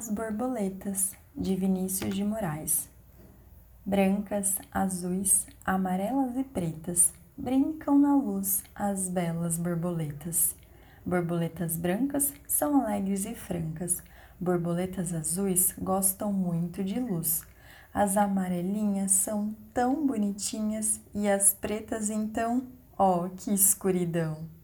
As Borboletas, de Vinícius de Moraes. Brancas, azuis, amarelas e pretas, brincam na luz as belas borboletas. Borboletas brancas são alegres e francas, borboletas azuis gostam muito de luz. As amarelinhas são tão bonitinhas e as pretas então, ó, oh, que escuridão!